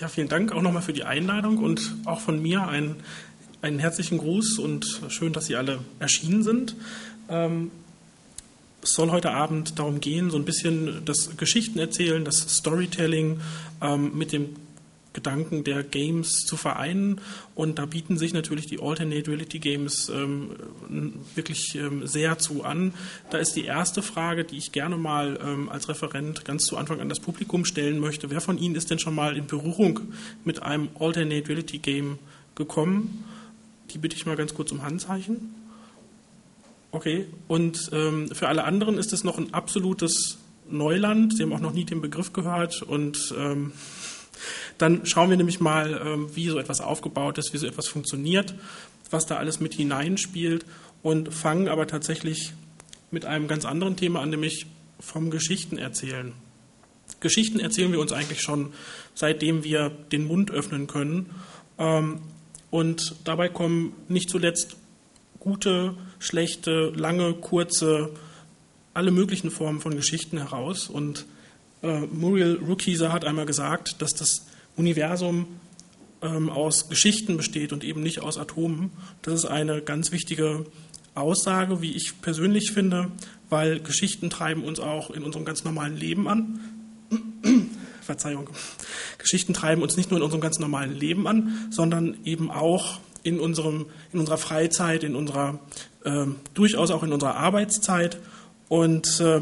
Ja, vielen Dank auch nochmal für die Einladung und auch von mir einen, einen herzlichen Gruß und schön, dass Sie alle erschienen sind. Ähm, es soll heute Abend darum gehen, so ein bisschen das Geschichten erzählen, das Storytelling ähm, mit dem Gedanken der Games zu vereinen. Und da bieten sich natürlich die Alternate Reality Games ähm, wirklich ähm, sehr zu an. Da ist die erste Frage, die ich gerne mal ähm, als Referent ganz zu Anfang an das Publikum stellen möchte. Wer von Ihnen ist denn schon mal in Berührung mit einem Alternate Reality Game gekommen? Die bitte ich mal ganz kurz um Handzeichen. Okay, und ähm, für alle anderen ist es noch ein absolutes Neuland. Sie haben auch noch nie den Begriff gehört und ähm, dann schauen wir nämlich mal, ähm, wie so etwas aufgebaut ist, wie so etwas funktioniert, was da alles mit hineinspielt und fangen aber tatsächlich mit einem ganz anderen Thema an, nämlich vom Geschichten erzählen. Geschichten erzählen wir uns eigentlich schon, seitdem wir den Mund öffnen können. Ähm, und dabei kommen nicht zuletzt gute, schlechte, lange, kurze, alle möglichen Formen von Geschichten heraus. Und äh, Muriel Rukeyser hat einmal gesagt, dass das Universum ähm, aus Geschichten besteht und eben nicht aus Atomen. Das ist eine ganz wichtige Aussage, wie ich persönlich finde, weil Geschichten treiben uns auch in unserem ganz normalen Leben an. Verzeihung. Geschichten treiben uns nicht nur in unserem ganz normalen Leben an, sondern eben auch in, unserem, in unserer Freizeit, in unserer, äh, durchaus auch in unserer Arbeitszeit. Und äh,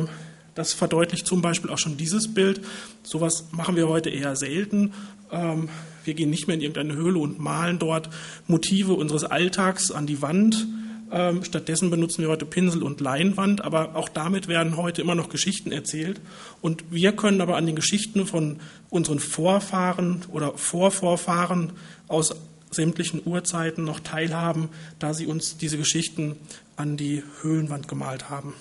das verdeutlicht zum Beispiel auch schon dieses Bild. Sowas machen wir heute eher selten. Ähm, wir gehen nicht mehr in irgendeine Höhle und malen dort Motive unseres Alltags an die Wand. Ähm, stattdessen benutzen wir heute Pinsel und Leinwand, aber auch damit werden heute immer noch Geschichten erzählt. Und wir können aber an den Geschichten von unseren Vorfahren oder Vorvorfahren aus sämtlichen Urzeiten noch teilhaben, da sie uns diese Geschichten an die Höhlenwand gemalt haben.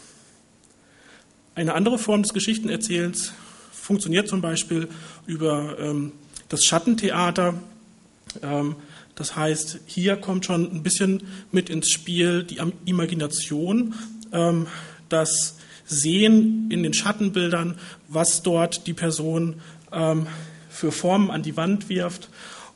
Eine andere Form des Geschichtenerzählens funktioniert zum Beispiel über ähm, das Schattentheater. Ähm, das heißt, hier kommt schon ein bisschen mit ins Spiel die Imagination, ähm, das Sehen in den Schattenbildern, was dort die Person ähm, für Formen an die Wand wirft.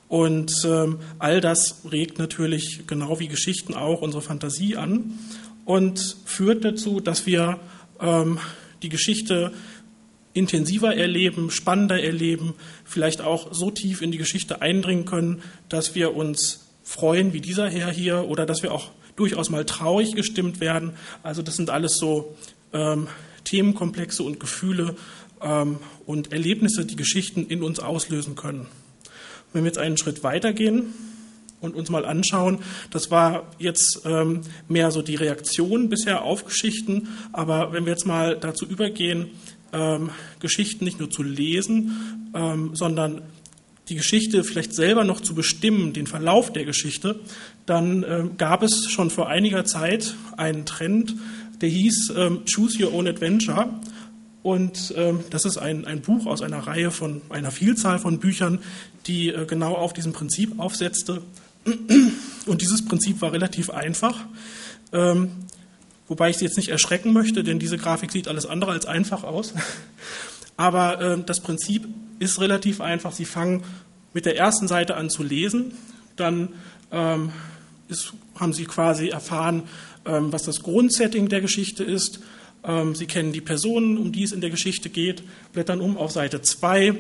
Und ähm, all das regt natürlich, genau wie Geschichten auch, unsere Fantasie an und führt dazu, dass wir ähm, die Geschichte intensiver erleben, spannender erleben, vielleicht auch so tief in die Geschichte eindringen können, dass wir uns freuen, wie dieser Herr hier, oder dass wir auch durchaus mal traurig gestimmt werden. Also das sind alles so ähm, Themenkomplexe und Gefühle ähm, und Erlebnisse, die Geschichten in uns auslösen können. Wenn wir jetzt einen Schritt weitergehen, und uns mal anschauen. Das war jetzt ähm, mehr so die Reaktion bisher auf Geschichten, aber wenn wir jetzt mal dazu übergehen, ähm, Geschichten nicht nur zu lesen, ähm, sondern die Geschichte vielleicht selber noch zu bestimmen, den Verlauf der Geschichte, dann ähm, gab es schon vor einiger Zeit einen Trend, der hieß ähm, Choose Your Own Adventure. Und ähm, das ist ein, ein Buch aus einer Reihe von einer Vielzahl von Büchern, die äh, genau auf diesem Prinzip aufsetzte. Und dieses Prinzip war relativ einfach, ähm, wobei ich Sie jetzt nicht erschrecken möchte, denn diese Grafik sieht alles andere als einfach aus. Aber äh, das Prinzip ist relativ einfach. Sie fangen mit der ersten Seite an zu lesen, dann ähm, ist, haben Sie quasi erfahren, ähm, was das Grundsetting der Geschichte ist. Ähm, Sie kennen die Personen, um die es in der Geschichte geht, blättern um auf Seite 2,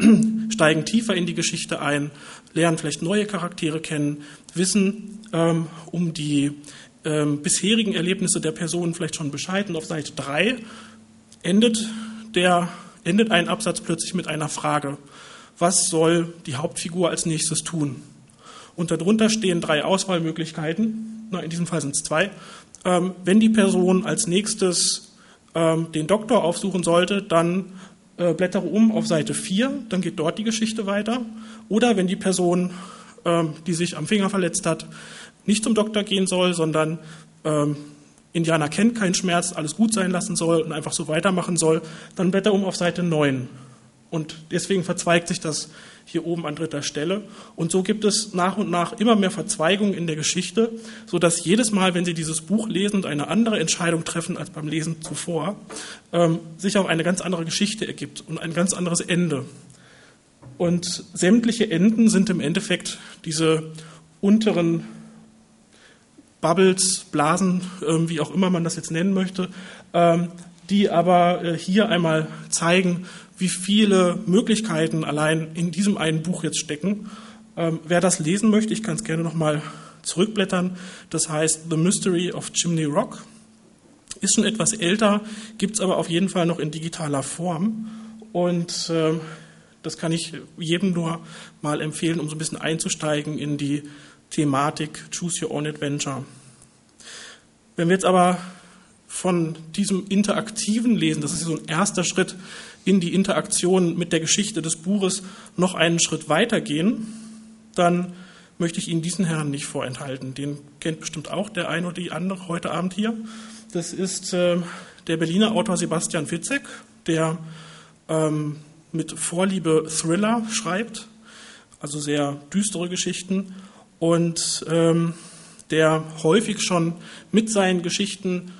steigen tiefer in die Geschichte ein, lernen vielleicht neue Charaktere kennen, wissen ähm, um die ähm, bisherigen Erlebnisse der Personen vielleicht schon Bescheid. Und auf Seite 3 endet, der, endet ein Absatz plötzlich mit einer Frage. Was soll die Hauptfigur als nächstes tun? Und darunter stehen drei Auswahlmöglichkeiten. Na, in diesem Fall sind es zwei. Ähm, wenn die Person als nächstes ähm, den Doktor aufsuchen sollte, dann äh, blättere um auf Seite 4, dann geht dort die Geschichte weiter. Oder wenn die Person, ähm, die sich am Finger verletzt hat, nicht zum Doktor gehen soll, sondern ähm, Indianer kennt keinen Schmerz, alles gut sein lassen soll und einfach so weitermachen soll, dann blätter um auf Seite 9. Und deswegen verzweigt sich das hier oben an dritter Stelle. Und so gibt es nach und nach immer mehr Verzweigungen in der Geschichte, sodass jedes Mal, wenn Sie dieses Buch lesen und eine andere Entscheidung treffen als beim Lesen zuvor, ähm, sich auch eine ganz andere Geschichte ergibt und ein ganz anderes Ende. Und sämtliche Enden sind im Endeffekt diese unteren Bubbles, Blasen, äh, wie auch immer man das jetzt nennen möchte, ähm, die aber äh, hier einmal zeigen, wie viele Möglichkeiten allein in diesem einen Buch jetzt stecken. Ähm, wer das lesen möchte, ich kann es gerne nochmal zurückblättern. Das heißt The Mystery of Chimney Rock. Ist schon etwas älter, gibt es aber auf jeden Fall noch in digitaler Form. Und äh, das kann ich jedem nur mal empfehlen, um so ein bisschen einzusteigen in die Thematik Choose Your Own Adventure. Wenn wir jetzt aber von diesem interaktiven Lesen, das ist so ein erster Schritt in die Interaktion mit der Geschichte des Buches, noch einen Schritt weitergehen, dann möchte ich Ihnen diesen Herrn nicht vorenthalten. Den kennt bestimmt auch der ein oder die andere heute Abend hier. Das ist äh, der Berliner Autor Sebastian Fitzek, der ähm, mit Vorliebe Thriller schreibt, also sehr düstere Geschichten und ähm, der häufig schon mit seinen Geschichten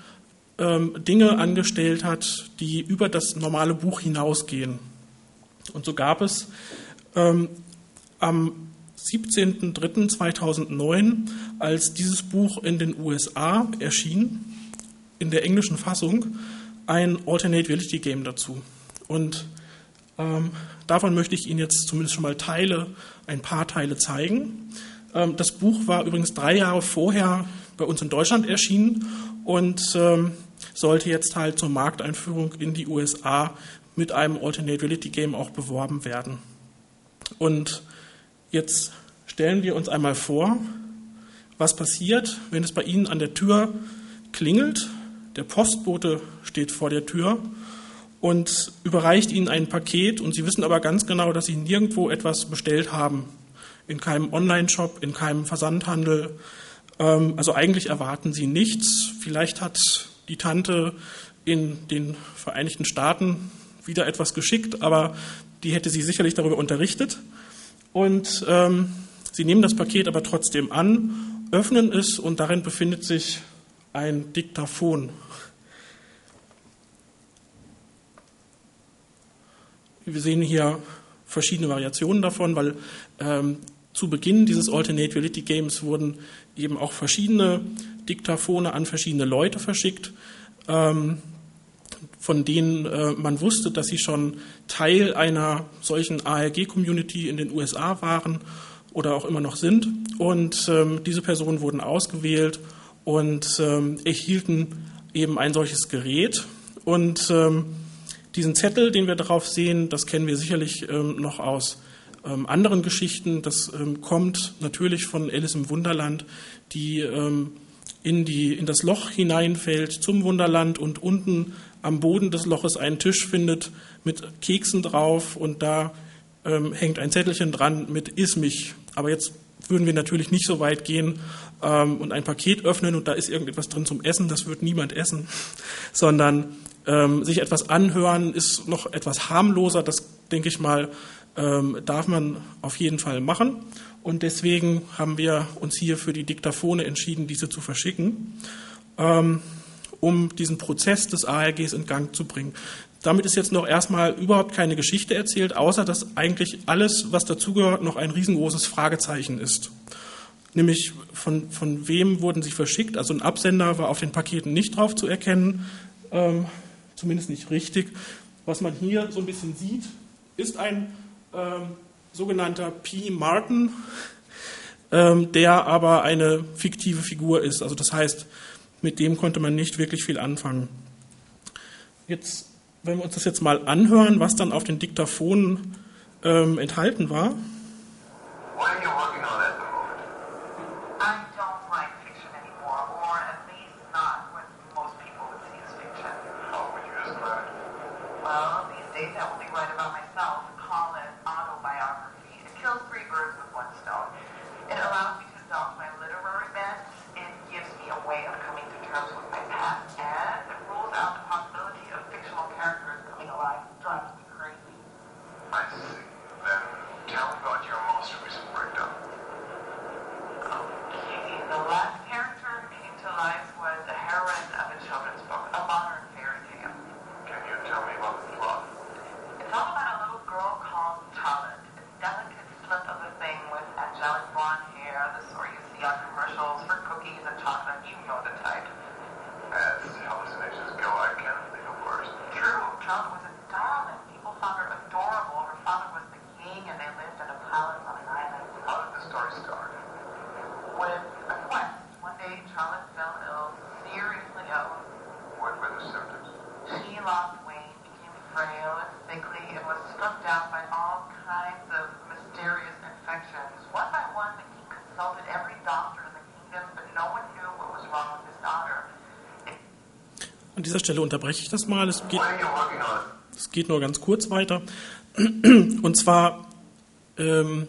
ähm, Dinge angestellt hat, die über das normale Buch hinausgehen. Und so gab es ähm, am 17.03.2009, als dieses Buch in den USA erschien, in der englischen Fassung, ein Alternate Reality Game dazu. Und ähm, davon möchte ich Ihnen jetzt zumindest schon mal Teile, ein paar Teile zeigen. Ähm, das Buch war übrigens drei Jahre vorher bei uns in Deutschland erschienen und ähm, sollte jetzt halt zur Markteinführung in die USA mit einem Alternate Reality Game auch beworben werden. Und jetzt stellen wir uns einmal vor, was passiert, wenn es bei Ihnen an der Tür klingelt, der Postbote steht vor der Tür und überreicht Ihnen ein Paket und Sie wissen aber ganz genau, dass Sie nirgendwo etwas bestellt haben in keinem Online-Shop, in keinem Versandhandel. Ähm, also eigentlich erwarten sie nichts. Vielleicht hat die Tante in den Vereinigten Staaten wieder etwas geschickt, aber die hätte sie sicherlich darüber unterrichtet. Und ähm, sie nehmen das Paket aber trotzdem an, öffnen es und darin befindet sich ein Diktaphon. Wir sehen hier verschiedene Variationen davon, weil ähm, zu Beginn dieses Alternate Reality Games wurden eben auch verschiedene Diktaphone an verschiedene Leute verschickt, ähm, von denen äh, man wusste, dass sie schon Teil einer solchen ARG-Community in den USA waren oder auch immer noch sind. Und ähm, diese Personen wurden ausgewählt und ähm, erhielten eben ein solches Gerät. Und diesen Zettel, den wir darauf sehen, das kennen wir sicherlich noch aus ähm, anderen Geschichten. Das ähm, kommt natürlich von Alice im Wunderland, die in, die in das Loch hineinfällt zum Wunderland und unten am Boden des Loches einen Tisch findet mit Keksen drauf und da ähm, hängt ein Zettelchen dran mit Iss mich. Aber jetzt würden wir natürlich nicht so weit gehen ähm, und ein Paket öffnen und da ist irgendetwas drin zum Essen. Das wird niemand essen, sondern ähm, sich etwas anhören ist noch etwas harmloser. Das, denke ich mal, ähm, darf man auf jeden Fall machen. Und deswegen haben wir uns hier für die Diktaphone entschieden, diese zu verschicken, ähm, um diesen Prozess des ARGs in Gang zu bringen. Damit ist jetzt noch erstmal überhaupt keine Geschichte erzählt, außer dass eigentlich alles, was dazugehört, noch ein riesengroßes Fragezeichen ist. Nämlich von, von wem wurden sie verschickt? Also ein Absender war auf den Paketen nicht drauf zu erkennen. Ähm, zumindest nicht richtig. Was man hier so ein bisschen sieht, ist ein ähm, sogenannter P. Martin, ähm, der aber eine fiktive Figur ist. Also das heißt, mit dem konnte man nicht wirklich viel anfangen. Jetzt, wenn wir uns das jetzt mal anhören, was dann auf den Diktaphonen ähm, enthalten war. An dieser Stelle unterbreche ich das mal. Es geht, es geht nur ganz kurz weiter. Und zwar, ähm,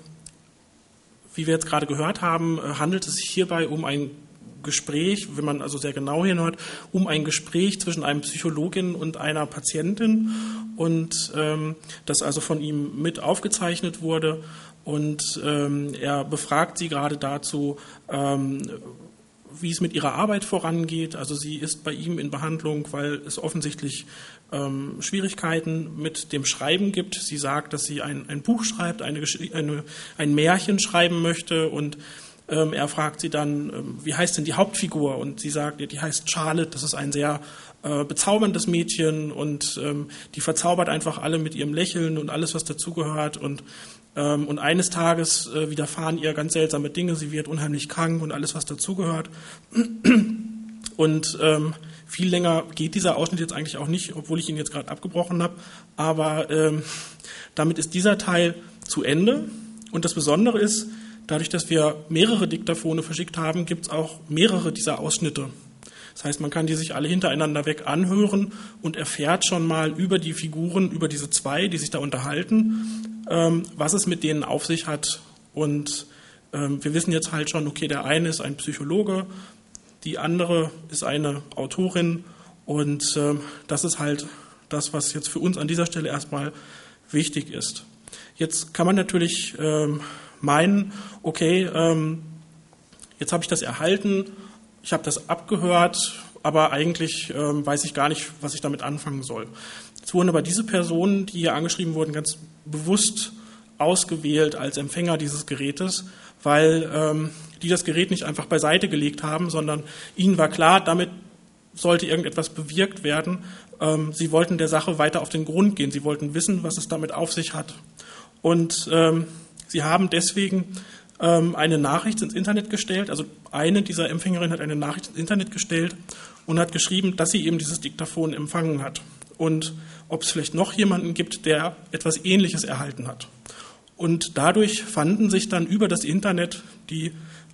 wie wir jetzt gerade gehört haben, äh, handelt es sich hierbei um ein Gespräch, wenn man also sehr genau hinhört, um ein Gespräch zwischen einem Psychologin und einer Patientin und ähm, das also von ihm mit aufgezeichnet wurde und ähm, er befragt sie gerade dazu, ähm, wie es mit ihrer Arbeit vorangeht. Also sie ist bei ihm in Behandlung, weil es offensichtlich ähm, Schwierigkeiten mit dem Schreiben gibt. Sie sagt, dass sie ein, ein Buch schreibt, eine, eine, ein Märchen schreiben möchte und ähm, er fragt sie dann, ähm, wie heißt denn die Hauptfigur? Und sie sagt, ja, die heißt Charlotte, das ist ein sehr äh, bezauberndes Mädchen und ähm, die verzaubert einfach alle mit ihrem Lächeln und alles, was dazugehört. Und, und eines Tages äh, widerfahren ihr ganz seltsame Dinge, sie wird unheimlich krank und alles, was dazugehört. Und ähm, viel länger geht dieser Ausschnitt jetzt eigentlich auch nicht, obwohl ich ihn jetzt gerade abgebrochen habe. Aber ähm, damit ist dieser Teil zu Ende. Und das Besondere ist, dadurch, dass wir mehrere Diktaphone verschickt haben, gibt es auch mehrere dieser Ausschnitte. Das heißt, man kann die sich alle hintereinander weg anhören und erfährt schon mal über die Figuren, über diese zwei, die sich da unterhalten, ähm, was es mit denen auf sich hat. Und ähm, wir wissen jetzt halt schon, okay, der eine ist ein Psychologe, die andere ist eine Autorin und ähm, das ist halt das, was jetzt für uns an dieser Stelle erstmal wichtig ist. Jetzt kann man natürlich ähm, meinen, okay, ähm, jetzt habe ich das erhalten, ich habe das abgehört, aber eigentlich ähm, weiß ich gar nicht, was ich damit anfangen soll. Jetzt wurden aber diese Personen, die hier angeschrieben wurden, ganz bewusst ausgewählt als Empfänger dieses Gerätes, weil ähm, die das Gerät nicht einfach beiseite gelegt haben, sondern ihnen war klar, damit sollte irgendetwas bewirkt werden. Ähm, sie wollten der Sache weiter auf den Grund gehen. Sie wollten wissen, was es damit auf sich hat. Und ähm, sie haben deswegen ähm, eine Nachricht ins Internet gestellt. Also eine dieser Empfängerinnen hat eine Nachricht ins Internet gestellt und hat geschrieben, dass sie eben dieses Diktaphon empfangen hat. Und ob es vielleicht noch jemanden gibt, der etwas Ähnliches erhalten hat. Und dadurch fanden sich dann über das Internet die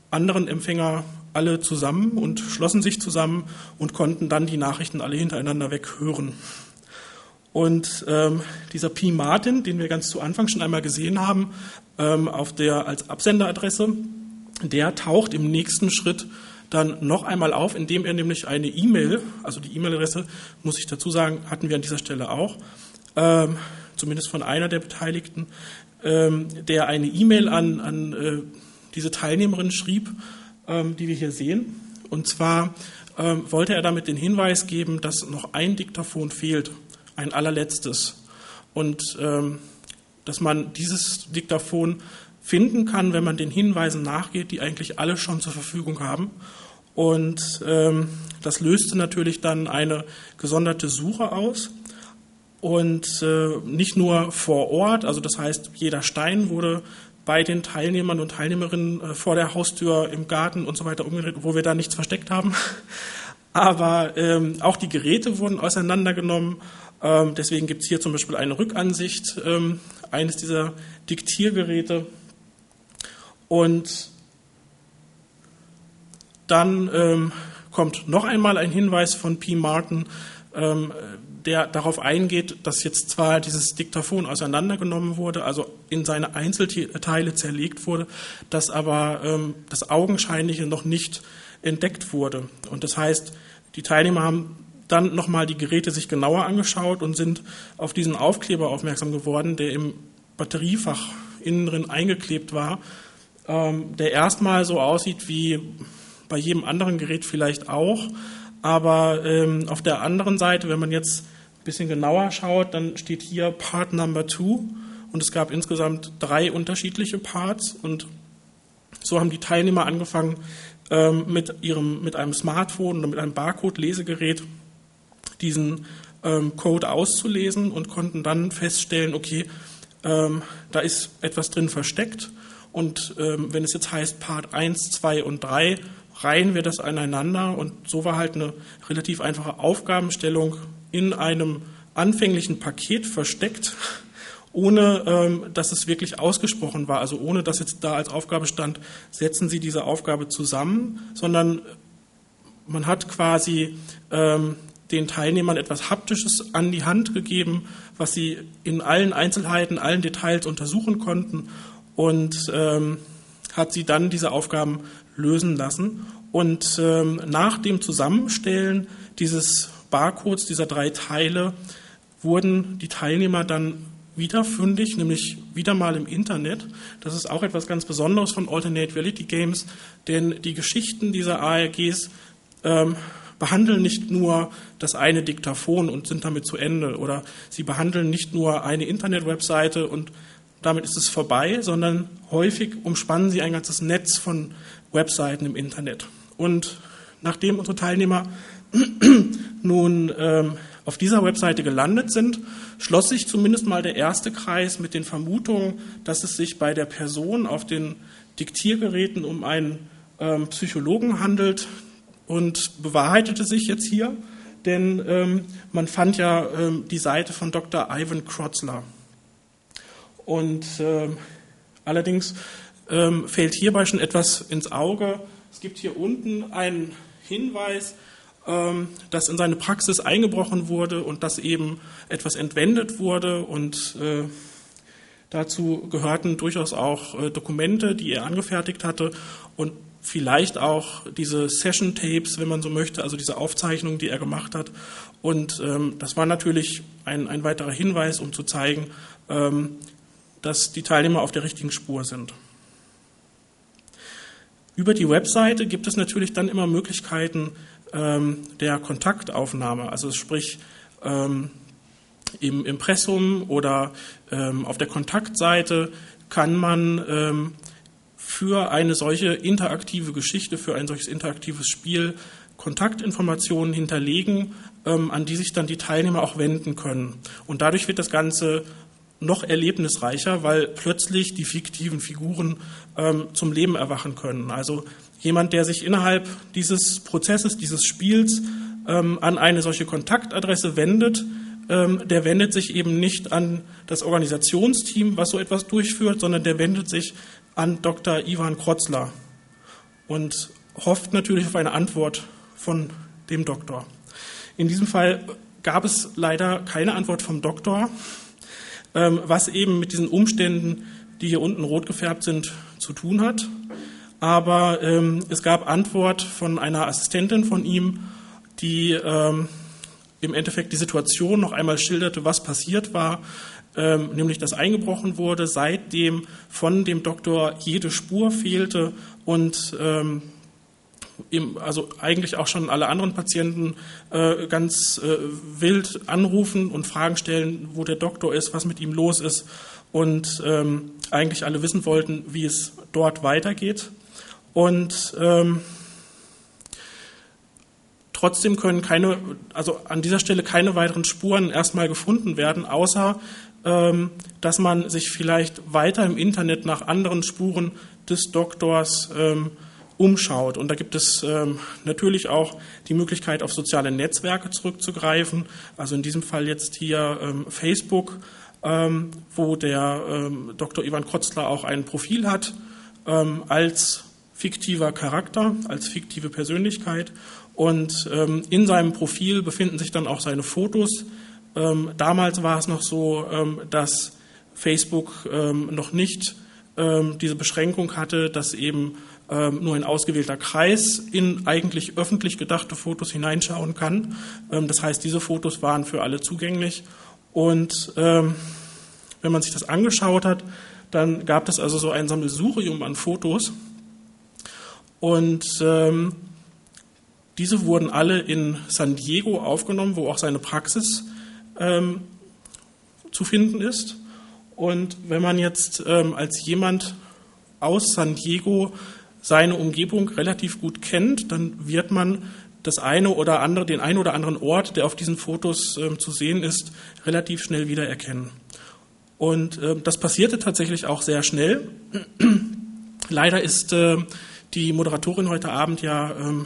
anderen Empfänger alle zusammen und schlossen sich zusammen und konnten dann die Nachrichten alle hintereinander weghören. Und ähm, dieser P. Martin, den wir ganz zu Anfang schon einmal gesehen haben, auf der als Absenderadresse, der taucht im nächsten Schritt dann noch einmal auf, indem er nämlich eine E-Mail, also die E-Mail-Adresse, muss ich dazu sagen, hatten wir an dieser Stelle auch, ähm, zumindest von einer der Beteiligten, ähm, der eine E-Mail an, an äh, diese Teilnehmerin schrieb, ähm, die wir hier sehen. Und zwar ähm, wollte er damit den Hinweis geben, dass noch ein Diktaphon fehlt, ein allerletztes. Und ähm, dass man dieses Diktaphon finden kann, wenn man den Hinweisen nachgeht, die eigentlich alle schon zur Verfügung haben. Und ähm, das löste natürlich dann eine gesonderte Suche aus. Und äh, nicht nur vor Ort, also das heißt, jeder Stein wurde bei den Teilnehmern und Teilnehmerinnen äh, vor der Haustür, im Garten und so weiter umgedreht, wo wir da nichts versteckt haben. Aber ähm, auch die Geräte wurden auseinandergenommen. Ähm, deswegen gibt es hier zum Beispiel eine Rückansicht ähm, eines dieser Diktiergeräte. Und dann ähm, kommt noch einmal ein Hinweis von P. Martin, ähm, der darauf eingeht, dass jetzt zwar dieses Diktaphon auseinandergenommen wurde, also in seine Einzelteile zerlegt wurde, dass aber ähm, das Augenscheinliche noch nicht entdeckt wurde. Und das heißt, die Teilnehmer haben dann nochmal die Geräte sich genauer angeschaut und sind auf diesen Aufkleber aufmerksam geworden, der im Batteriefach innen drin eingeklebt war, ähm, der erstmal so aussieht wie bei jedem anderen Gerät vielleicht auch, aber ähm, auf der anderen Seite, wenn man jetzt ein bisschen genauer schaut, dann steht hier Part Number Two. Und es gab insgesamt drei unterschiedliche Parts. Und so haben die Teilnehmer angefangen, ähm, mit, ihrem, mit einem Smartphone oder mit einem Barcode-Lesegerät diesen ähm, Code auszulesen und konnten dann feststellen, okay, ähm, da ist etwas drin versteckt. Und ähm, wenn es jetzt heißt Part 1, 2 und 3, reihen wir das aneinander. Und so war halt eine relativ einfache Aufgabenstellung in einem anfänglichen Paket versteckt, ohne ähm, dass es wirklich ausgesprochen war, also ohne dass jetzt da als Aufgabe stand, setzen Sie diese Aufgabe zusammen, sondern man hat quasi ähm, den Teilnehmern etwas Haptisches an die Hand gegeben, was sie in allen Einzelheiten, allen Details untersuchen konnten und ähm, hat sie dann diese Aufgaben lösen lassen. Und ähm, nach dem Zusammenstellen dieses Barcodes, dieser drei Teile, wurden die Teilnehmer dann wieder fündig, nämlich wieder mal im Internet. Das ist auch etwas ganz Besonderes von Alternate Reality Games, denn die Geschichten dieser ARGs ähm, behandeln nicht nur das eine Diktaphon und sind damit zu Ende oder sie behandeln nicht nur eine Internetwebseite und damit ist es vorbei, sondern häufig umspannen sie ein ganzes Netz von Webseiten im Internet. Und nachdem unsere Teilnehmer nun ähm, auf dieser Webseite gelandet sind, schloss sich zumindest mal der erste Kreis mit den Vermutungen, dass es sich bei der Person auf den Diktiergeräten um einen ähm, Psychologen handelt und bewahrheitete sich jetzt hier, denn ähm, man fand ja ähm, die Seite von Dr. Ivan Krotzler. Und ähm, allerdings ähm, fällt hierbei schon etwas ins Auge. Es gibt hier unten einen Hinweis, ähm, dass in seine Praxis eingebrochen wurde und dass eben etwas entwendet wurde und äh, Dazu gehörten durchaus auch äh, Dokumente, die er angefertigt hatte und vielleicht auch diese Session Tapes, wenn man so möchte, also diese Aufzeichnungen, die er gemacht hat. Und ähm, das war natürlich ein, ein weiterer Hinweis, um zu zeigen, ähm, dass die Teilnehmer auf der richtigen Spur sind. Über die Webseite gibt es natürlich dann immer Möglichkeiten ähm, der Kontaktaufnahme, also sprich ähm, im Impressum oder ähm, auf der Kontaktseite kann man ähm, für eine solche interaktive Geschichte, für ein solches interaktives Spiel Kontaktinformationen hinterlegen, ähm, an die sich dann die Teilnehmer auch wenden können. Und dadurch wird das Ganze noch erlebnisreicher, weil plötzlich die fiktiven Figuren ähm, zum Leben erwachen können. Also jemand, der sich innerhalb dieses Prozesses, dieses Spiels ähm, an eine solche Kontaktadresse wendet, ähm, der wendet sich eben nicht an das Organisationsteam, was so etwas durchführt, sondern der wendet sich an Dr. Ivan Krotzler und hofft natürlich auf eine Antwort von dem Doktor. In diesem Fall gab es leider keine Antwort vom Doktor, ähm, was eben mit diesen Umständen, die hier unten rot gefärbt sind, zu tun hat. Aber ähm, es gab Antwort von einer Assistentin von ihm, die ähm, im Endeffekt die Situation noch einmal schilderte, was passiert war, ähm, nämlich dass eingebrochen wurde, seitdem von dem Doktor jede Spur fehlte und ähm, also eigentlich auch schon alle anderen Patienten äh, ganz äh, wild anrufen und Fragen stellen, wo der Doktor ist, was mit ihm los ist und ähm, eigentlich alle wissen wollten, wie es dort weitergeht. Und ähm, Trotzdem können keine, also an dieser Stelle keine weiteren Spuren erstmal gefunden werden, außer dass man sich vielleicht weiter im Internet nach anderen Spuren des Doktors ähm, umschaut. Und da gibt es ähm, natürlich auch die Möglichkeit, auf soziale Netzwerke zurückzugreifen. Also in diesem Fall jetzt hier ähm, Facebook, ähm, wo der ähm, Dr. Ivan Kotzler auch ein Profil hat als fiktiver Charakter, als fiktive Persönlichkeit. Und ähm, in seinem Profil befinden sich dann auch seine Fotos. Ähm, damals war es noch so, ähm, dass Facebook ähm, noch nicht ähm, diese Beschränkung hatte, dass eben ähm, nur ein ausgewählter Kreis in eigentlich öffentlich gedachte Fotos hineinschauen kann. das heißt, diese Fotos waren für alle zugänglich. Und wenn man sich das angeschaut hat, dann gab es also so ein Sammelsurium an Fotos. Und ähm, diese wurden alle in San Diego aufgenommen, wo auch seine Praxis ähm, zu finden ist. Und wenn man jetzt ähm, als jemand aus San Diego seine Umgebung relativ gut kennt, dann wird man das eine oder andere, den einen oder anderen Ort, der auf diesen Fotos ähm, zu sehen ist, relativ schnell wiedererkennen. Und äh, das passierte tatsächlich auch sehr schnell. Leider ist äh, die Moderatorin heute Abend ja ähm,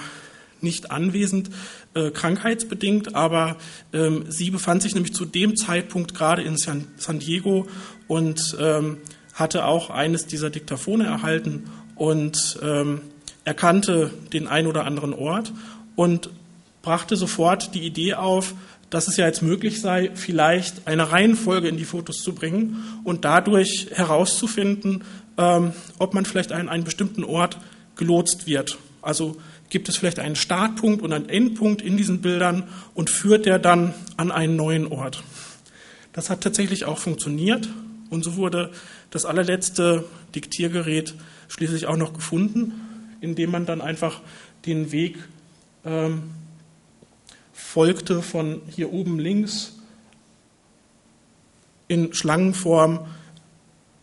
nicht anwesend, äh, krankheitsbedingt, aber ähm, sie befand sich nämlich zu dem Zeitpunkt gerade in San, San Diego und ähm, hatte auch eines dieser Diktaphone erhalten und ähm, erkannte den ein oder anderen Ort und brachte sofort die Idee auf, dass es ja jetzt möglich sei, vielleicht eine Reihenfolge in die Fotos zu bringen und dadurch herauszufinden, ähm, ob man vielleicht an einen bestimmten Ort gelotst wird. Also gibt es vielleicht einen Startpunkt und einen Endpunkt in diesen Bildern und führt der dann an einen neuen Ort. Das hat tatsächlich auch funktioniert und so wurde das allerletzte Diktiergerät schließlich auch noch gefunden, indem man dann einfach den Weg ähm, folgte von hier oben links in Schlangenform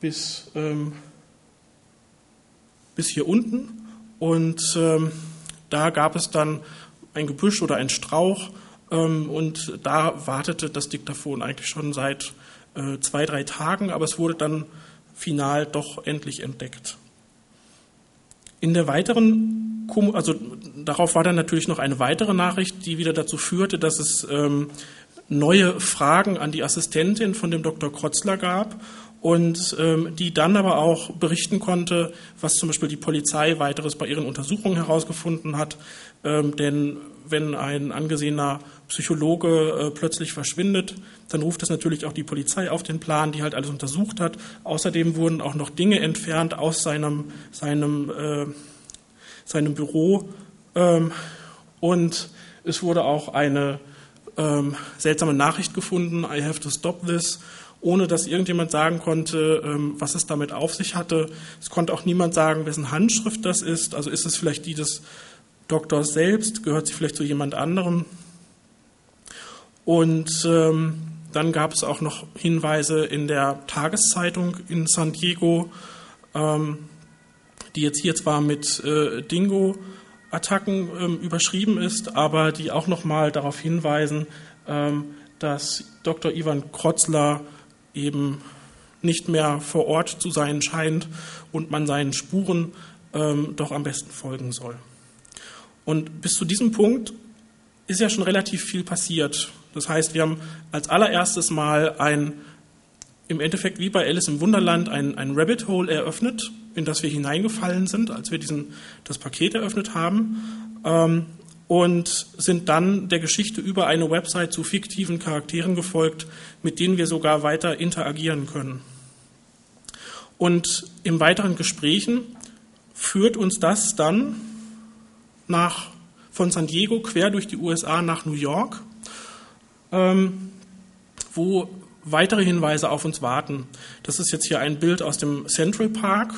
bis, ähm, bis hier unten. Und ähm, da gab es dann ein Gebüsch oder ein Strauch ähm, und da wartete das Diktaphon eigentlich schon seit äh, zwei, drei Tagen, aber es wurde dann final doch endlich entdeckt. In der weiteren, also darauf war dann natürlich noch eine weitere Nachricht, die wieder dazu führte, dass es ähm, neue Fragen an die Assistentin von dem Dr. Krotzler gab und ähm, die dann aber auch berichten konnte, was zum Beispiel die Polizei weiteres bei ihren Untersuchungen herausgefunden hat. Ähm, denn wenn ein angesehener Psychologe äh, plötzlich verschwindet, dann ruft das natürlich auch die Polizei auf den Plan, die halt alles untersucht hat. Außerdem wurden auch noch Dinge entfernt aus seinem, seinem, äh, seinem Büro ähm, und es wurde auch eine ähm, seltsame Nachricht gefunden, I have to stop this, ohne dass irgendjemand sagen konnte, ähm, was es damit auf sich hatte. Es konnte auch niemand sagen, wessen Handschrift das ist. Also ist es vielleicht die des Doktors selbst, gehört sie vielleicht zu jemand anderem. Und ähm, dann gab es auch noch Hinweise in der Tageszeitung in San Diego, ähm, die jetzt hier zwar mit äh, Dingo-Attacken ähm, überschrieben ist, aber die auch nochmal darauf hinweisen, ähm, dass Dr. Ivan Krotzler eben nicht mehr vor Ort zu sein scheint und man seinen Spuren ähm, doch am besten folgen soll. Und bis zu diesem Punkt ist ja schon relativ viel passiert. Das heißt, wir haben als allererstes Mal ein, im Endeffekt wie bei Alice im Wunderland, ein, ein Rabbit Hole eröffnet, in das wir hineingefallen sind, als wir diesen, das Paket eröffnet haben. Ähm, und sind dann der Geschichte über eine Website zu fiktiven Charakteren gefolgt, mit denen wir sogar weiter interagieren können. Und im weiteren Gesprächen führt uns das dann nach, von San Diego quer durch die USA nach New York, ähm, wo weitere Hinweise auf uns warten. Das ist jetzt hier ein Bild aus dem Central Park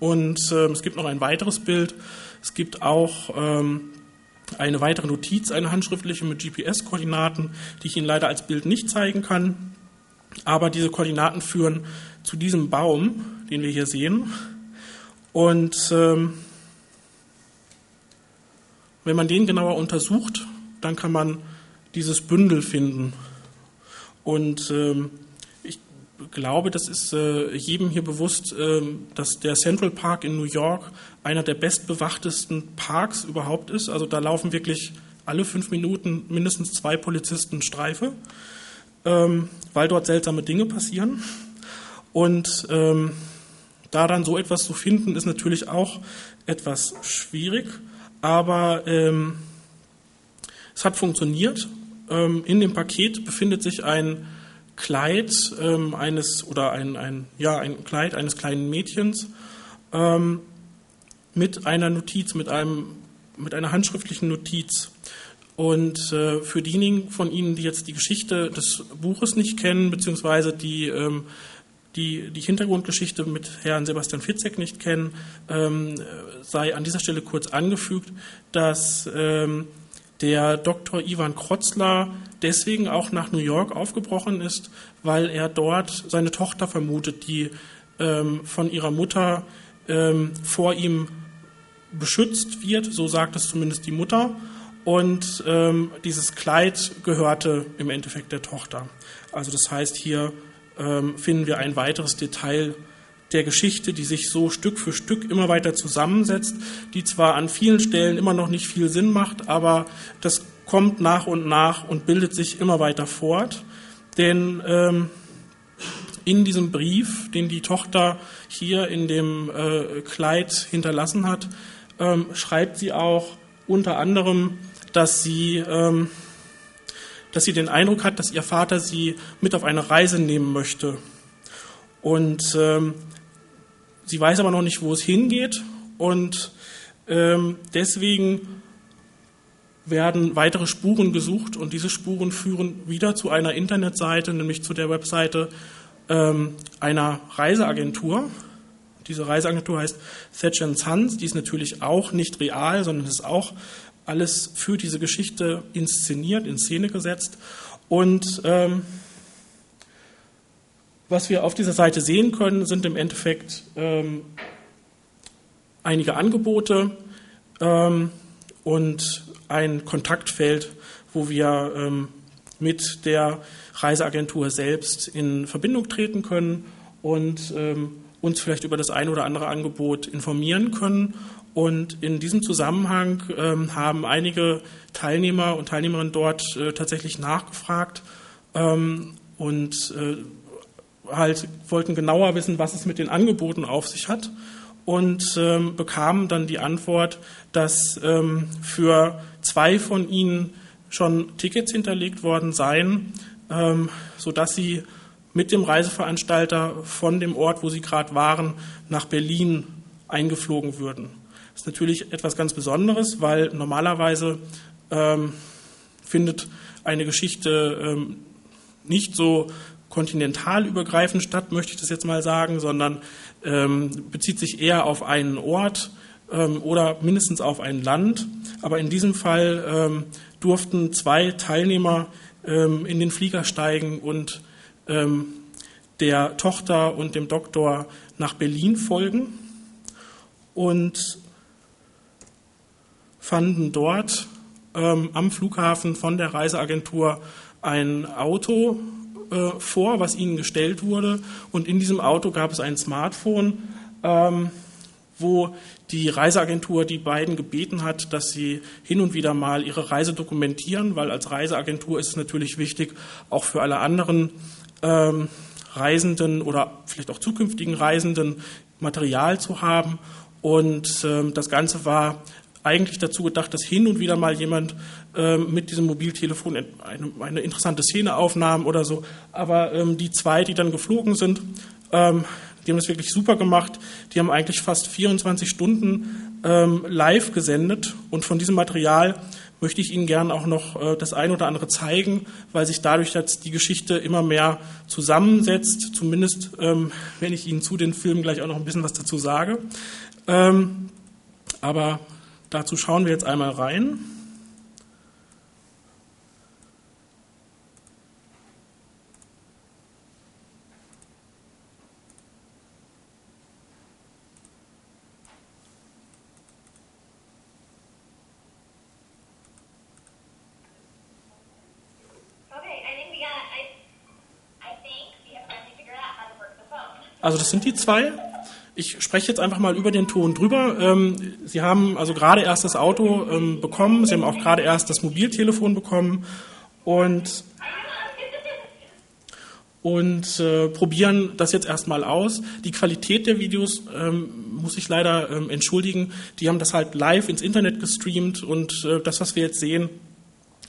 und äh, es gibt noch ein weiteres Bild. Es gibt auch ähm, eine weitere Notiz, eine handschriftliche mit GPS-Koordinaten, die ich Ihnen leider als Bild nicht zeigen kann. Aber diese Koordinaten führen zu diesem Baum, den wir hier sehen. Und ähm, wenn man den genauer untersucht, dann kann man dieses Bündel finden. Und ähm, glaube, das ist äh, jedem hier bewusst, äh, dass der Central Park in New York einer der bestbewachtesten Parks überhaupt ist. Also da laufen wirklich alle fünf Minuten mindestens zwei Polizisten Streife, ähm, weil dort seltsame Dinge passieren. Und ähm, da dann so etwas zu finden, ist natürlich auch etwas schwierig, aber ähm, es hat funktioniert. Ähm, in dem Paket befindet sich ein Kleid ähm, eines oder ein, ein, ja, ein Kleid eines kleinen Mädchens ähm, mit einer Notiz, mit, einem, mit einer handschriftlichen Notiz. Und äh, für diejenigen von Ihnen, die jetzt die Geschichte des Buches nicht kennen, beziehungsweise die, ähm, die, die Hintergrundgeschichte mit Herrn Sebastian Fitzek nicht kennen, ähm, sei an dieser Stelle kurz angefügt, dass ähm, der Dr. Ivan Krotzler deswegen auch nach New York aufgebrochen ist, weil er dort seine Tochter vermutet, die ähm, von ihrer Mutter ähm, vor ihm beschützt wird, so sagt es zumindest die Mutter. Und ähm, dieses Kleid gehörte im Endeffekt der Tochter. Also das heißt hier ähm, finden wir ein weiteres Detail der Geschichte, die sich so Stück für Stück immer weiter zusammensetzt, die zwar an vielen Stellen immer noch nicht viel Sinn macht, aber das kommt nach und nach und bildet sich immer weiter fort. Denn ähm, in diesem Brief, den die Tochter hier in dem äh, Kleid hinterlassen hat, ähm, schreibt sie auch unter anderem, dass sie, ähm, dass sie den Eindruck hat, dass ihr Vater sie mit auf eine Reise nehmen möchte. Und ähm, sie weiß aber noch nicht, wo es hingeht. Und ähm, deswegen werden weitere Spuren gesucht und diese Spuren führen wieder zu einer Internetseite, nämlich zu der Webseite ähm, einer Reiseagentur. Diese Reiseagentur heißt Thatcher Sons. Die ist natürlich auch nicht real, sondern ist auch alles für diese Geschichte inszeniert, in Szene gesetzt. Und ähm, was wir auf dieser Seite sehen können, sind im Endeffekt ähm, einige Angebote ähm, und ein Kontaktfeld, wo wir ähm, mit der Reiseagentur selbst in Verbindung treten können und ähm, uns vielleicht über das ein oder andere Angebot informieren können. Und in diesem Zusammenhang ähm, haben einige Teilnehmer und Teilnehmerinnen dort äh, tatsächlich nachgefragt ähm, und äh, halt wollten genauer wissen, was es mit den Angeboten auf sich hat und ähm, bekamen dann die Antwort, dass ähm, für zwei von ihnen schon Tickets hinterlegt worden seien, ähm, sodass sie mit dem Reiseveranstalter von dem Ort, wo sie gerade waren, nach Berlin eingeflogen würden. Das ist natürlich etwas ganz Besonderes, weil normalerweise ähm, findet eine Geschichte ähm, nicht so kontinentalübergreifend statt, möchte ich das jetzt mal sagen, sondern ähm, bezieht sich eher auf einen Ort ähm, oder mindestens auf ein Land. Aber in diesem Fall ähm, durften zwei Teilnehmer ähm, in den Flieger steigen und ähm, der Tochter und dem Doktor nach Berlin folgen und fanden dort ähm, am Flughafen von der Reiseagentur ein Auto äh, vor, was ihnen gestellt wurde. Und in diesem Auto gab es ein Smartphone, ähm, wo die Reiseagentur die beiden gebeten hat, dass sie hin und wieder mal ihre Reise dokumentieren, weil als Reiseagentur ist es natürlich wichtig, auch für alle anderen ähm, Reisenden oder vielleicht auch zukünftigen Reisenden Material zu haben. Und ähm, das Ganze war eigentlich dazu gedacht, dass hin und wieder mal jemand ähm, mit diesem Mobiltelefon eine, eine, interessante Szene aufnahm oder so. Aber ähm, die zwei, die dann geflogen sind, ähm, die haben das wirklich super gemacht. Die haben eigentlich fast 24 Stunden ähm, live gesendet und von diesem Material möchte ich Ihnen gerne auch noch äh, das ein oder andere zeigen, weil sich dadurch jetzt die Geschichte immer mehr zusammensetzt. Zumindest, ähm, wenn ich Ihnen zu den Filmen gleich auch noch ein bisschen was dazu sage. Ähm, aber dazu schauen wir jetzt einmal rein. Also das sind die zwei. Ich spreche jetzt einfach mal über den Ton drüber. Ähm, Sie haben also gerade erst das Auto ähm, bekommen, Sie haben auch gerade erst das Mobiltelefon bekommen und, und äh, probieren das jetzt erstmal aus. Die Qualität der Videos ähm, muss ich leider ähm, entschuldigen. Die haben das halt live ins Internet gestreamt und äh, das, was wir jetzt sehen,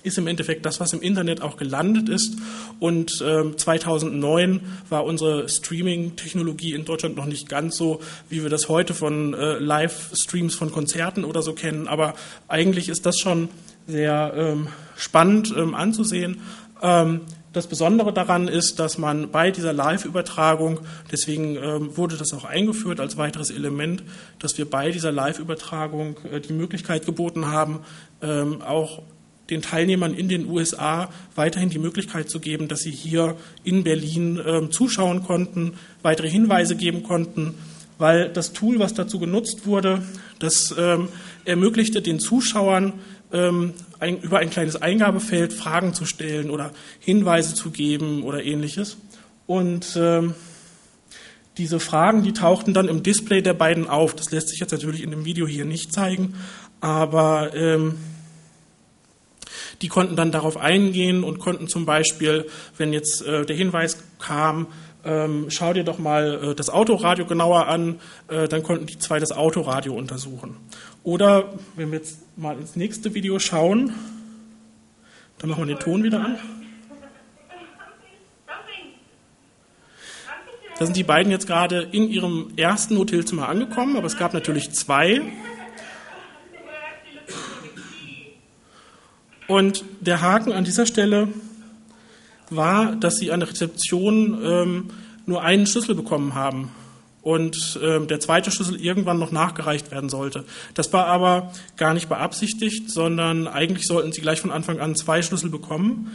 ist im Endeffekt das, was im Internet auch gelandet ist. Und äh, 2009 war unsere Streaming-Technologie in Deutschland noch nicht ganz so, wie wir das heute von äh, Livestreams von Konzerten oder so kennen. Aber eigentlich ist das schon sehr ähm, spannend ähm, anzusehen. Ähm, das Besondere daran ist, dass man bei dieser Live-Übertragung, deswegen ähm, wurde das auch eingeführt als weiteres Element, dass wir bei dieser Live-Übertragung äh, die Möglichkeit geboten haben, ähm, auch den Teilnehmern in den USA weiterhin die Möglichkeit zu geben, dass sie hier in Berlin äh, zuschauen konnten, weitere Hinweise geben konnten, weil das Tool, was dazu genutzt wurde, das ähm, ermöglichte den Zuschauern ähm, ein, über ein kleines Eingabefeld Fragen zu stellen oder Hinweise zu geben oder ähnliches. Und ähm, diese Fragen, die tauchten dann im Display der beiden auf. Das lässt sich jetzt natürlich in dem Video hier nicht zeigen, aber ähm, die konnten dann darauf eingehen und konnten zum Beispiel, wenn jetzt äh, der Hinweis kam, ähm, schau dir doch mal äh, das Autoradio genauer an, äh, dann konnten die zwei das Autoradio untersuchen. Oder wenn wir jetzt mal ins nächste Video schauen, dann machen wir den Ton wieder an. Da sind die beiden jetzt gerade in ihrem ersten Hotelzimmer angekommen, aber es gab natürlich zwei. Und der Haken an dieser Stelle war, dass sie an der Rezeption ähm, nur einen Schlüssel bekommen haben und ähm, der zweite Schlüssel irgendwann noch nachgereicht werden sollte. Das war aber gar nicht beabsichtigt, sondern eigentlich sollten sie gleich von Anfang an zwei Schlüssel bekommen.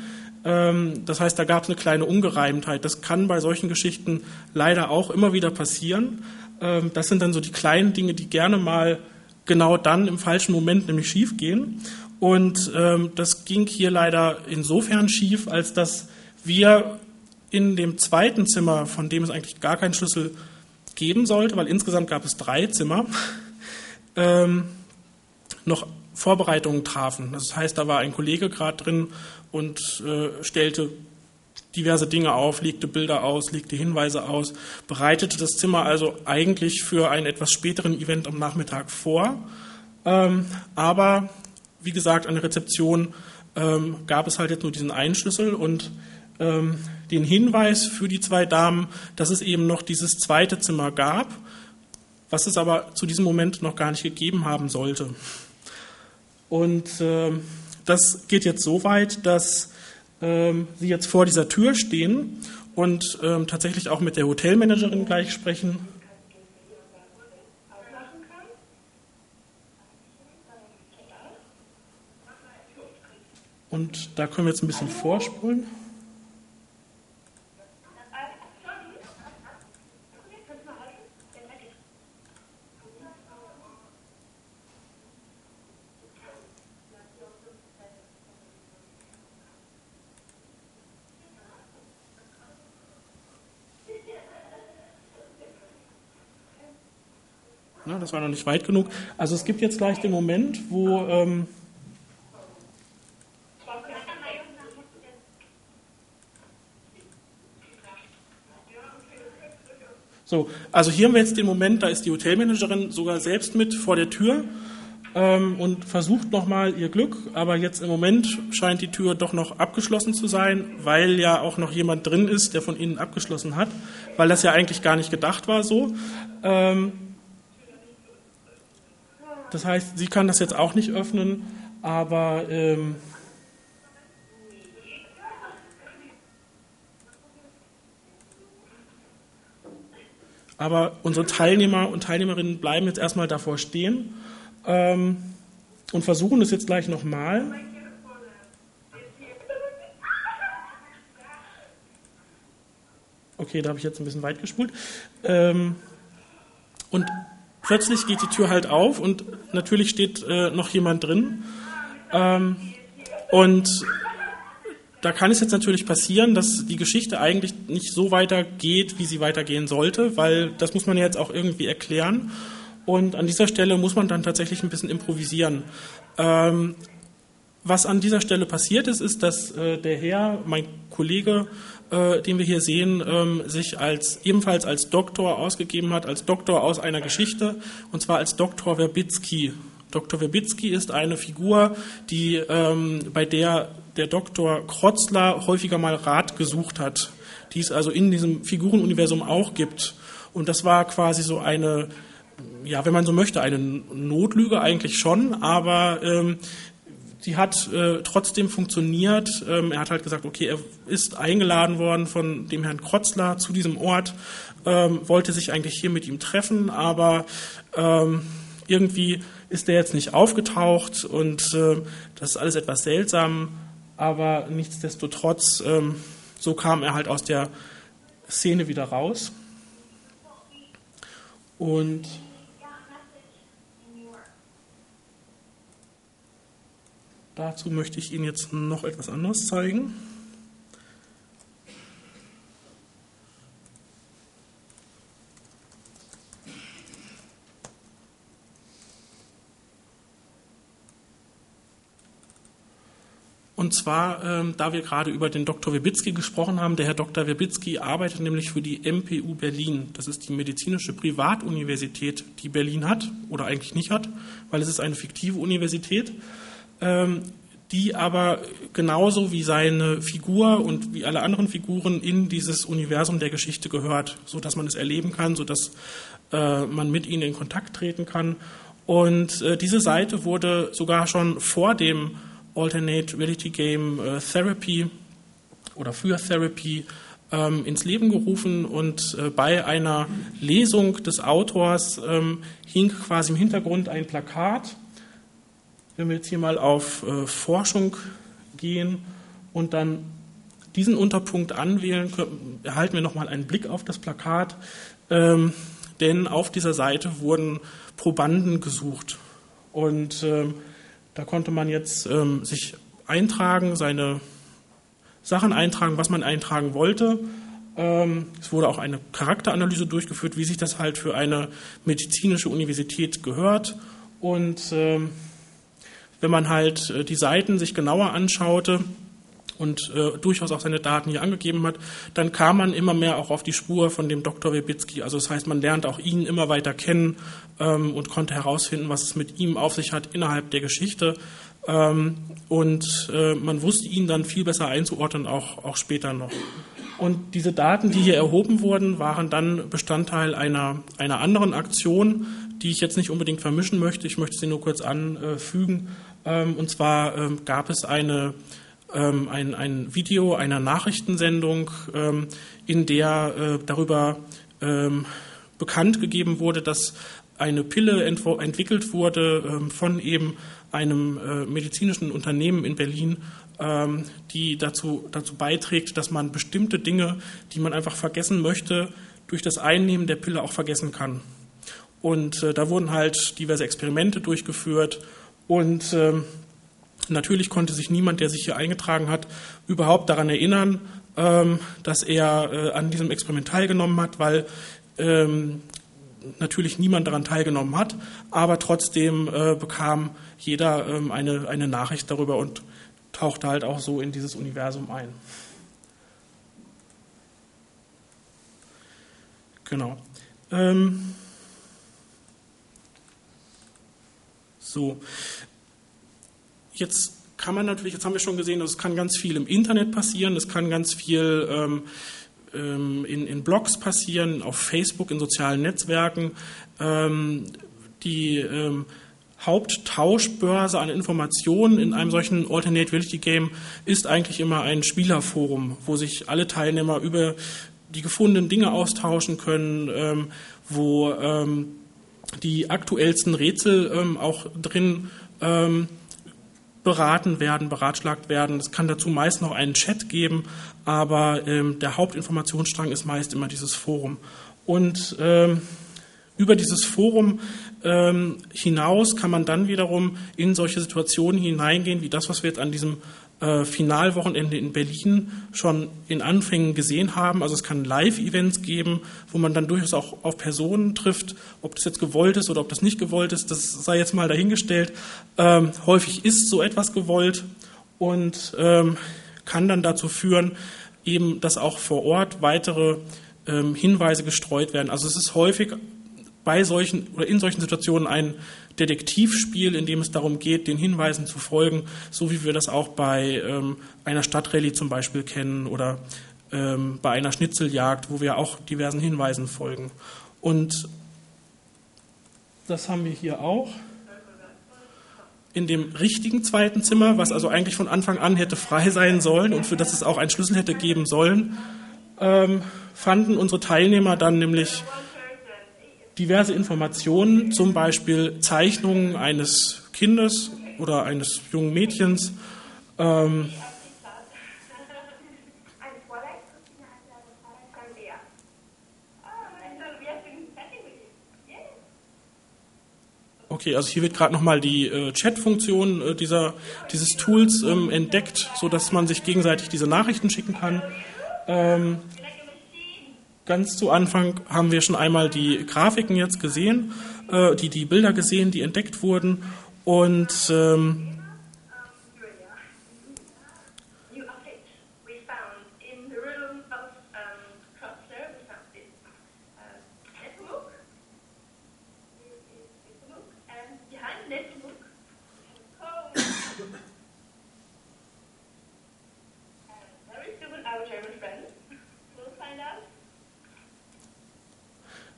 Ähm, das heißt, da gab es eine kleine Ungereimtheit. Das kann bei solchen Geschichten leider auch immer wieder passieren. Ähm, das sind dann so die kleinen Dinge, die gerne mal genau dann im falschen Moment nämlich schief gehen. Und ähm, das ging hier leider insofern schief, als dass wir in dem zweiten Zimmer, von dem es eigentlich gar keinen Schlüssel geben sollte, weil insgesamt gab es drei Zimmer, ähm, noch Vorbereitungen trafen. Das heißt, da war ein Kollege gerade drin und äh, stellte diverse Dinge auf, legte Bilder aus, legte Hinweise aus, bereitete das Zimmer also eigentlich für einen etwas späteren Event am Nachmittag vor. Ähm, aber wie gesagt, an der Rezeption ähm, gab es halt jetzt nur diesen einen Schlüssel und ähm, den Hinweis für die zwei Damen, dass es eben noch dieses zweite Zimmer gab, was es aber zu diesem Moment noch gar nicht gegeben haben sollte. Und äh, das geht jetzt so weit, dass äh, sie jetzt vor dieser Tür stehen und äh, tatsächlich auch mit der Hotelmanagerin gleich sprechen. Und da können wir jetzt ein bisschen vorspulen. Das war noch nicht weit genug. Also es gibt jetzt gleich den Moment, wo ähm, so, also hier haben wir jetzt den Moment, da ist die Hotelmanagerin sogar selbst mit vor der Tür ähm, und versucht nochmal ihr Glück, aber jetzt im Moment scheint die Tür doch noch abgeschlossen zu sein, weil ja auch noch jemand drin ist, der von innen abgeschlossen hat, weil das ja eigentlich gar nicht gedacht war so. Ähm, das heißt, sie kann das jetzt auch nicht öffnen, aber ähm, aber unsere Teilnehmer und Teilnehmerinnen bleiben jetzt erstmal davor stehen ähm, und versuchen es jetzt gleich nochmal. Okay, da habe ich jetzt ein bisschen weit gespult. Ähm, und plötzlich geht die Tür halt auf und natürlich steht äh, noch jemand drin. Ähm, und da kann es jetzt natürlich passieren, dass die Geschichte eigentlich nicht so weitergeht, wie sie weitergehen sollte, weil das muss man ja jetzt auch irgendwie erklären. Und an dieser Stelle muss man dann tatsächlich ein bisschen improvisieren. Ähm, was an dieser Stelle passiert ist, ist, dass äh, der Herr, mein Kollege, äh, den wir hier sehen, ähm, sich als ebenfalls als Doktor ausgegeben hat, als Doktor aus einer Geschichte, und zwar als Doktor Verbitsky. Dr. Verbitsky ist eine Figur, die, ähm, bei der der Doktor Krotzler häufiger mal Rat gesucht hat, die es also in diesem Figurenuniversum auch gibt. Und das war quasi so eine, ja, wenn man so möchte, eine Notlüge eigentlich schon, aber ähm, die hat äh, trotzdem funktioniert. Ähm, er hat halt gesagt, okay, er ist eingeladen worden von dem Herrn Krotzler zu diesem Ort, ähm, wollte sich eigentlich hier mit ihm treffen, aber ähm, irgendwie ist er jetzt nicht aufgetaucht und äh, das ist alles etwas seltsam, aber nichtsdestotrotz, ähm, so kam er halt aus der Szene wieder raus. Und Dazu möchte ich Ihnen jetzt noch etwas anderes zeigen. Und zwar, ähm, da wir gerade über den Dr. Wibitzki gesprochen haben, der Herr Dr. Wibitzki arbeitet nämlich für die MPU Berlin. Das ist die medizinische Privatuniversität, die Berlin hat oder eigentlich nicht hat, weil es ist eine fiktive Universität, ähm, die aber genauso wie seine Figur und wie alle anderen Figuren in dieses Universum der Geschichte gehört, so dass man es erleben kann, so dass äh, man mit ihnen in Kontakt treten kann. Und äh, diese Seite wurde sogar schon vor dem Alternate Reality Game äh, Therapy oder für Therapy ähm, ins Leben gerufen und äh, bei einer Lesung des Autors ähm, hing quasi im Hintergrund ein Plakat. Wenn wir jetzt hier mal auf äh, Forschung gehen und dann diesen Unterpunkt anwählen, können, erhalten wir nochmal einen Blick auf das Plakat, ähm, denn auf dieser Seite wurden Probanden gesucht. Und ähm, da konnte man jetzt ähm, sich eintragen, seine Sachen eintragen, was man eintragen wollte. Ähm, es wurde auch eine Charakteranalyse durchgeführt, wie sich das halt für eine medizinische Universität gehört. Und ähm, wenn man halt äh, die Seiten sich genauer anschaute, und äh, durchaus auch seine Daten hier angegeben hat, dann kam man immer mehr auch auf die Spur von dem Dr. Webitzky. Also das heißt, man lernt auch ihn immer weiter kennen ähm, und konnte herausfinden, was es mit ihm auf sich hat innerhalb der Geschichte. Ähm, und äh, man wusste ihn dann viel besser einzuordnen, auch, auch später noch. Und diese Daten, die hier erhoben wurden, waren dann Bestandteil einer, einer anderen Aktion, die ich jetzt nicht unbedingt vermischen möchte. Ich möchte sie nur kurz anfügen. Ähm, und zwar ähm, gab es eine ähm, ein, ein Video einer Nachrichtensendung, in der äh, darüber bekannt gegeben wurde, dass eine Pille entwickelt wurde ähm, von eben einem äh, medizinischen Unternehmen in Berlin, ähm, die dazu, dazu beiträgt, dass man bestimmte Dinge, die man einfach vergessen möchte, durch das Einnehmen der Pille auch vergessen kann. Und äh, da wurden halt diverse Experimente durchgeführt und ähm, Natürlich konnte sich niemand, der sich hier eingetragen hat, überhaupt daran erinnern, dass er äh, an diesem Experiment teilgenommen hat, weil ähm, natürlich niemand daran teilgenommen hat, aber trotzdem äh, bekam jeder ähm, eine, eine Nachricht darüber und tauchte halt auch so in dieses Universum ein. Genau. Ähm so. Jetzt kann man natürlich, jetzt haben wir schon gesehen, es kann ganz viel im Internet passieren, es kann ganz viel ähm, ähm, in, in, Blogs passieren, auf Facebook, in sozialen Netzwerken. Ähm, die ähm, Haupttauschbörse an Informationen in einem solchen Alternate Reality Game ist eigentlich immer ein Spielerforum, wo sich alle Teilnehmer über die gefundenen Dinge austauschen können, ähm, wo ähm, die aktuellsten Rätsel auch drin ähm, beraten werden, beratschlagt werden. Es kann dazu meist noch einen Chat geben, aber ähm, der Hauptinformationsstrang ist meist immer dieses Forum. Und ähm, über dieses Forum ähm, hinaus kann man dann wiederum in solche Situationen hineingehen, wie das, was wir jetzt an diesem äh, Finalwochenende in Berlin schon in Anfängen gesehen haben. Also es kann Live-Events geben, wo man dann durchaus auch auf Personen trifft. Ob das jetzt gewollt ist oder ob das nicht gewollt ist, das sei jetzt mal dahingestellt. Ähm, häufig ist so etwas gewollt und ähm, kann dann dazu führen, eben, dass auch vor Ort weitere ähm, Hinweise gestreut werden. Also es ist häufig bei solchen oder in solchen Situationen ein Detektivspiel, in dem es darum geht, den Hinweisen zu folgen, so wie wir das auch bei ähm, einer Stadtrallye zum Beispiel kennen oder ähm, bei einer Schnitzeljagd, wo wir auch diversen Hinweisen folgen. Und das haben wir hier auch in dem richtigen zweiten Zimmer, was also eigentlich von Anfang an hätte frei sein sollen und für das es auch einen Schlüssel hätte geben sollen, ähm, fanden unsere Teilnehmer dann nämlich diverse Informationen, zum Beispiel Zeichnungen eines Kindes oder eines jungen Mädchens. Ähm, Okay, also hier wird gerade nochmal die äh, Chat-Funktion äh, dieser, dieses Tools ähm, entdeckt, sodass man sich gegenseitig diese Nachrichten schicken kann. Ähm, Ganz zu Anfang haben wir schon einmal die Grafiken jetzt gesehen, äh, die, die Bilder gesehen, die entdeckt wurden. Und ähm,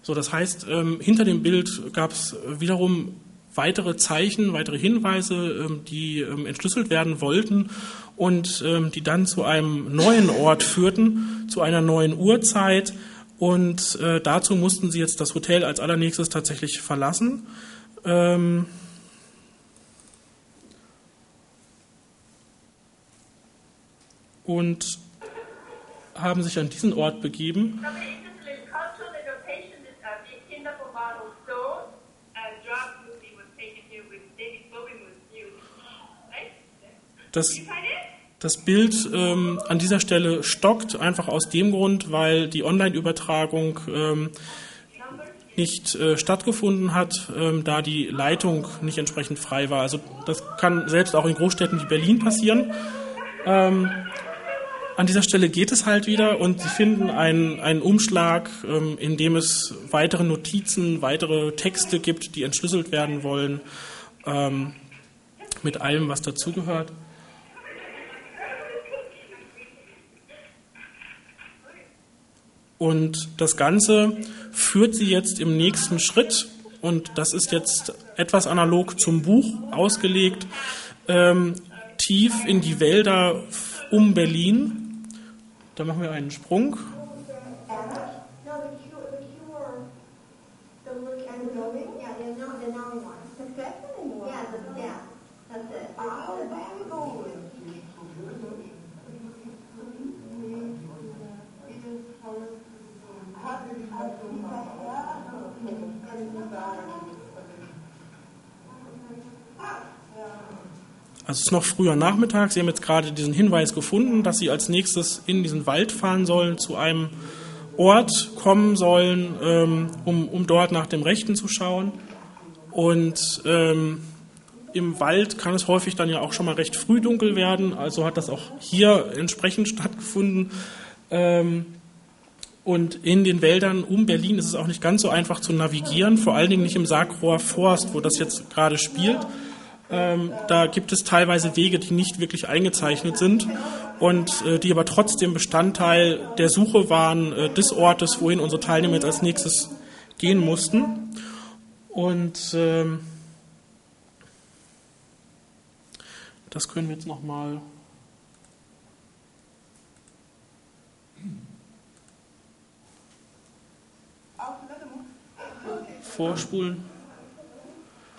So, das heißt, ähm, hinter dem Bild gab es wiederum weitere Zeichen, weitere Hinweise, ähm, die ähm, entschlüsselt werden wollten und die dann zu einem neuen Ort führten, zu einer neuen Uhrzeit. Und äh, dazu mussten sie jetzt das Hotel als allernächstes tatsächlich verlassen. Und haben sich an diesen Ort begeben. Das, das Bild ähm, an dieser Stelle stockt, einfach aus dem Grund, weil die Online-Übertragung ähm, nicht äh, stattgefunden hat, ähm, da die Leitung nicht entsprechend frei war. Also das kann selbst auch in Großstädten wie Berlin passieren. Ähm, an dieser Stelle geht es halt wieder und Sie finden einen, einen Umschlag, ähm, in dem es weitere Notizen, weitere Texte gibt, die entschlüsselt werden wollen, ähm, mit allem, was dazugehört. Und das Ganze führt sie jetzt im nächsten Schritt, und das ist jetzt etwas analog zum Buch ausgelegt, ähm, tief in die Wälder um Berlin. Da machen wir einen Sprung. Also es ist noch früher Nachmittag. Sie haben jetzt gerade diesen Hinweis gefunden, dass Sie als nächstes in diesen Wald fahren sollen, zu einem Ort kommen sollen, ähm, um, um dort nach dem Rechten zu schauen. Und ähm, im Wald kann es häufig dann ja auch schon mal recht früh dunkel werden. Also hat das auch hier entsprechend stattgefunden. Ähm, und in den Wäldern um Berlin ist es auch nicht ganz so einfach zu navigieren, vor allen Dingen nicht im Sarkroer Forst, wo das jetzt gerade spielt. Ähm, da gibt es teilweise Wege, die nicht wirklich eingezeichnet sind und äh, die aber trotzdem Bestandteil der Suche waren äh, des Ortes, wohin unsere Teilnehmer jetzt als nächstes gehen mussten. Und ähm, das können wir jetzt nochmal vorspulen.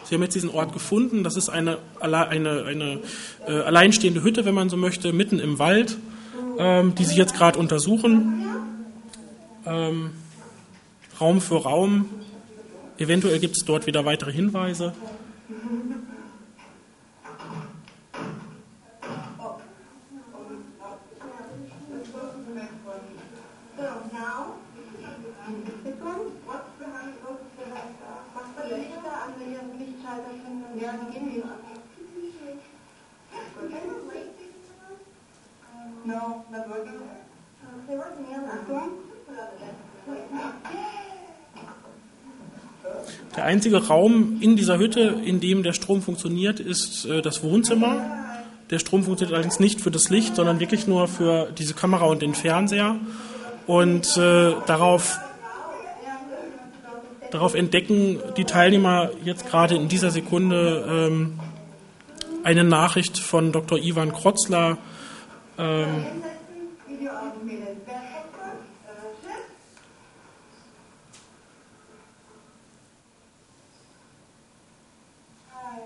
Sie haben jetzt diesen Ort gefunden. Das ist eine, eine, eine äh, alleinstehende Hütte, wenn man so möchte, mitten im Wald, ähm, die Sie jetzt gerade untersuchen. Ähm, Raum für Raum. Eventuell gibt es dort wieder weitere Hinweise. So now, this one, what's behind, what's behind, was für Lichter an der Lichtschalter sind? Ja, die gehen wieder. No, not working. They working, yeah. Achtung. Der einzige Raum in dieser Hütte, in dem der Strom funktioniert, ist äh, das Wohnzimmer. Der Strom funktioniert allerdings nicht für das Licht, sondern wirklich nur für diese Kamera und den Fernseher. Und äh, darauf, darauf entdecken die Teilnehmer jetzt gerade in dieser Sekunde ähm, eine Nachricht von Dr. Ivan Krotzler. Ähm, Video auswählen. Wer kommt? Äh, Chef? Hi.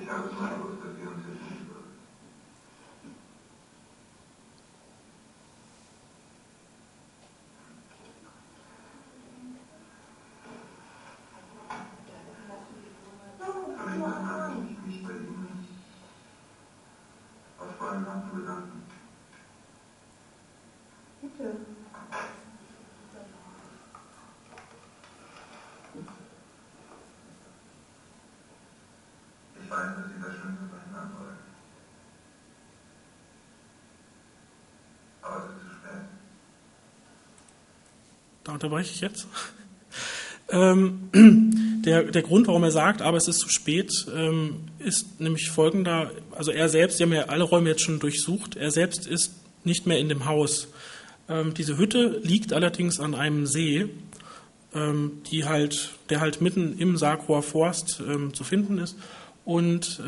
Ich habe schon gewusst, dass wir uns jetzt nicht würden. Kann ich mal sagen, ich mich bei Ihnen aus vollem Herzen bedanken. Bitte. Ich weiß, dass Sie das Schlimmste verhindern wollen. Aber es ist zu spät. Da unterbreche ich jetzt. Ähm, Der, der Grund, warum er sagt, aber es ist zu spät, ähm, ist nämlich folgender. Also er selbst, die haben ja alle Räume jetzt schon durchsucht, er selbst ist nicht mehr in dem Haus. Ähm, diese Hütte liegt allerdings an einem See, die halt, der halt mitten im Sarkroer Forst zu finden ist. Und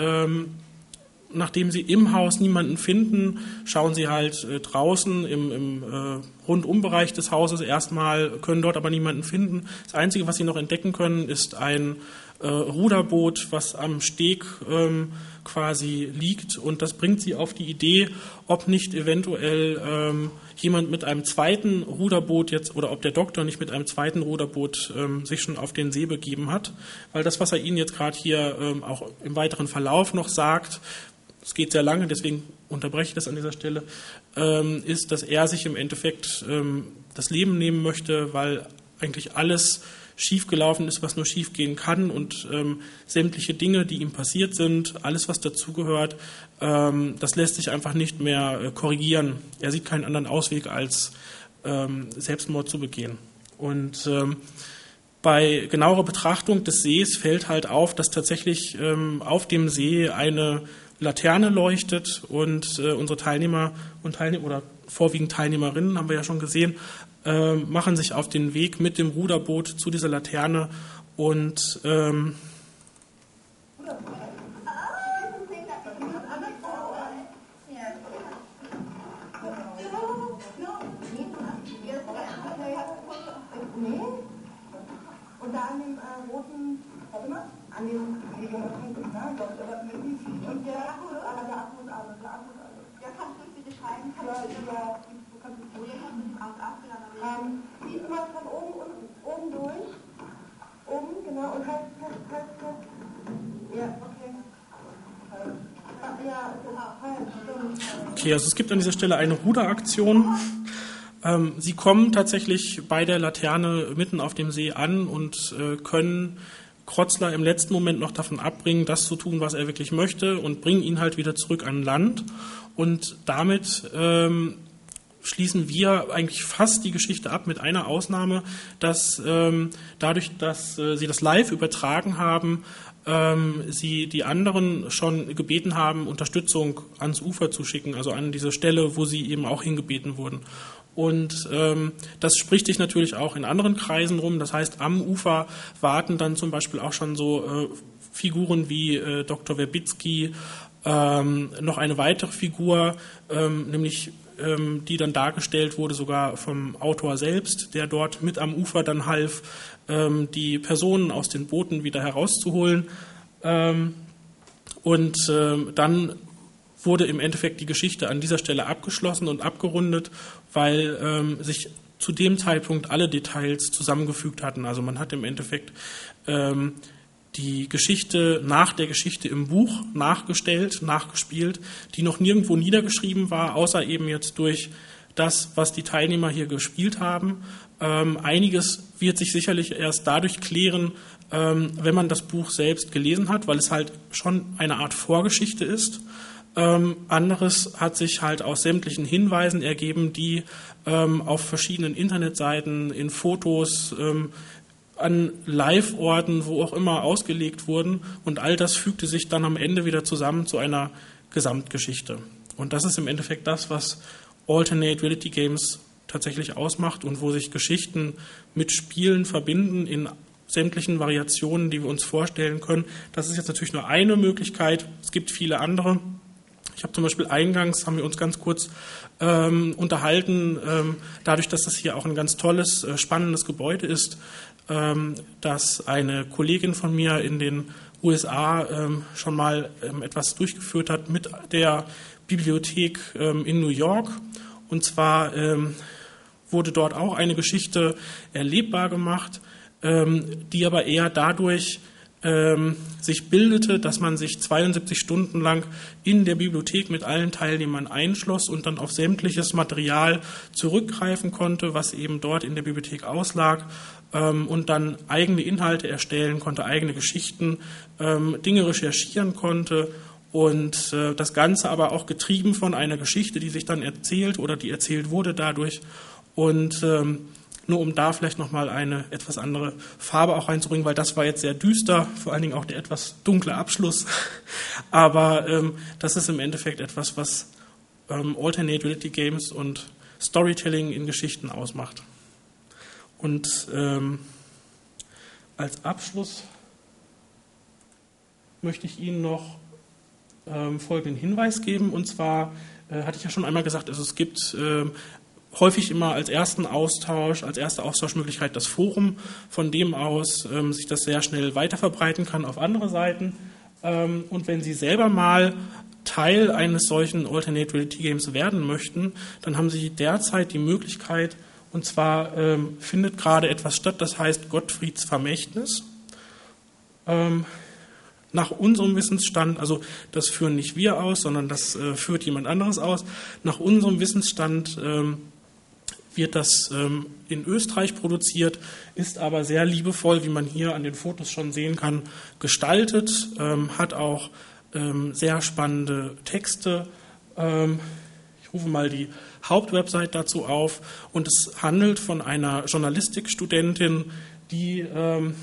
nachdem sie im Haus niemanden finden, schauen sie halt äh, draußen im, im äh, Rundumbereich des Hauses erstmal, können dort aber niemanden finden. Das Einzige, was sie noch entdecken können, ist ein äh, Ruderboot, was am Steg ähm, quasi liegt. Und das bringt sie auf die Idee, ob nicht eventuell ähm, jemand mit einem zweiten Ruderboot jetzt oder ob der Doktor nicht mit einem zweiten Ruderboot ähm, sich schon auf den See begeben hat. Weil das, was er Ihnen jetzt gerade hier ähm, auch im weiteren Verlauf noch sagt, es geht sehr lange, deswegen unterbreche ich das an dieser Stelle, ähm, ist, dass er sich im Endeffekt ähm, das Leben nehmen möchte, weil eigentlich alles schiefgelaufen ist, was nur schiefgehen kann und ähm, sämtliche Dinge, die ihm passiert sind, alles, was dazugehört, das lässt sich einfach nicht mehr äh, korrigieren. Er sieht keinen anderen Ausweg, als Selbstmord zu begehen. Und bei genauerer Betrachtung des Sees fällt halt auf, dass tatsächlich auf dem See eine Laterne leuchtet und äh, unsere Teilnehmer und Teilnehmer oder vorwiegend Teilnehmerinnen haben wir ja schon gesehen, äh, machen sich auf den Weg mit dem Ruderboot zu dieser Laterne und ähm, Und da an dem äh, roten, warte mal, an dem, und der Akku, aber der Akku ist alles, der Akku ist alles. Der kann durch diese Scheiben, kann ja, über, du kannst es durch, ähm, ziehst mal von oben, unten, oben durch, oben, genau, und halt, halt, halt, halt, ja, okay. Also es gibt an dieser Stelle eine Ruderaktion. Ähm, sie kommen tatsächlich bei der Laterne mitten auf dem See an und äh, können Krotzler im letzten Moment noch davon abbringen, das zu tun, was er wirklich möchte und bringen ihn halt wieder zurück an Land. Und damit ähm, schließen wir eigentlich fast die Geschichte ab mit einer Ausnahme, dass ähm, dadurch, dass äh, sie das live übertragen haben, ähm, sie die anderen schon gebeten haben, Unterstützung ans Ufer zu schicken, also an diese Stelle, wo sie eben auch hingebeten wurden. Und ähm, das spricht sich natürlich auch in anderen Kreisen rum. Das heißt, am Ufer warten dann zum Beispiel auch schon so äh, Figuren wie äh, Dr. Werbitzky, ähm, noch eine weitere Figur, ähm, nämlich ähm, die dann dargestellt wurde, sogar vom Autor selbst, der dort mit am Ufer dann half, ähm, die Personen aus den Booten wieder herauszuholen. Ähm, und ähm, dann wurde im Endeffekt die Geschichte an dieser Stelle abgeschlossen und abgerundet, weil ähm, sich zu dem Zeitpunkt alle Details zusammengefügt hatten. Also man hat im Endeffekt ähm, die Geschichte nach der Geschichte im Buch nachgestellt, nachgespielt, die noch nirgendwo niedergeschrieben war, außer eben jetzt durch das, was die Teilnehmer hier gespielt haben. Ähm, einiges wird sich sicherlich erst dadurch klären, ähm, wenn man das Buch selbst gelesen hat, weil es halt schon eine Art Vorgeschichte ist. Ähm, anderes hat sich halt aus sämtlichen Hinweisen ergeben, die ähm, auf verschiedenen Internetseiten, in Fotos, ähm, an Live-Orten, wo auch immer ausgelegt wurden. Und all das fügte sich dann am Ende wieder zusammen zu einer Gesamtgeschichte. Und das ist im Endeffekt das, was Alternate Reality Games tatsächlich ausmacht und wo sich Geschichten mit Spielen verbinden in sämtlichen Variationen, die wir uns vorstellen können. Das ist jetzt natürlich nur eine Möglichkeit. Es gibt viele andere. Ich habe zum Beispiel eingangs, haben wir uns ganz kurz ähm, unterhalten, ähm, dadurch, dass das hier auch ein ganz tolles, äh, spannendes Gebäude ist, dass eine Kollegin von mir in den USA ähm, schon mal ähm, etwas durchgeführt hat mit der Bibliothek ähm, in New York. Und zwar wurde dort auch eine Geschichte erlebbar gemacht, die aber eher dadurch ähm, sich bildete, dass man sich 72 Stunden lang in der Bibliothek mit allen Teilnehmern einschloss und dann auf sämtliches Material zurückgreifen konnte, was eben dort in der Bibliothek auslag ähm, und dann eigene Inhalte erstellen konnte, eigene Geschichten, ähm, Dinge recherchieren konnte und äh, das Ganze aber auch getrieben von einer Geschichte, die sich dann erzählt oder die erzählt wurde dadurch und ähm, nur um da vielleicht nochmal eine etwas andere Farbe auch reinzubringen, weil das war jetzt sehr düster, vor allen Dingen auch der etwas dunkle Abschluss. Aber ähm, das ist im Endeffekt etwas, was ähm, Alternate Reality Games und Storytelling in Geschichten ausmacht. Und ähm, als Abschluss möchte ich Ihnen noch ähm, folgenden Hinweis geben. Und zwar äh, hatte ich ja schon einmal gesagt, also es gibt äh, häufig immer als ersten Austausch, als erste Austauschmöglichkeit das Forum, von dem aus ähm, sich das sehr schnell weiterverbreiten kann auf andere Seiten. Ähm, und wenn Sie selber mal Teil eines solchen Alternate Reality Games werden möchten, dann haben Sie derzeit die Möglichkeit, und zwar ähm, findet gerade etwas statt, das heißt Gottfrieds Vermächtnis. Ähm, nach unserem Wissensstand, also das führen nicht wir aus, sondern das äh, führt jemand anderes aus, nach unserem Wissensstand ähm, wird das ähm, in Österreich produziert, ist aber sehr liebevoll, wie man hier an den Fotos schon sehen kann, gestaltet, ähm, hat auch ähm, sehr spannende Texte. Ich rufe mal die Hauptwebsite dazu auf und es handelt von einer Journalistikstudentin, die ähm,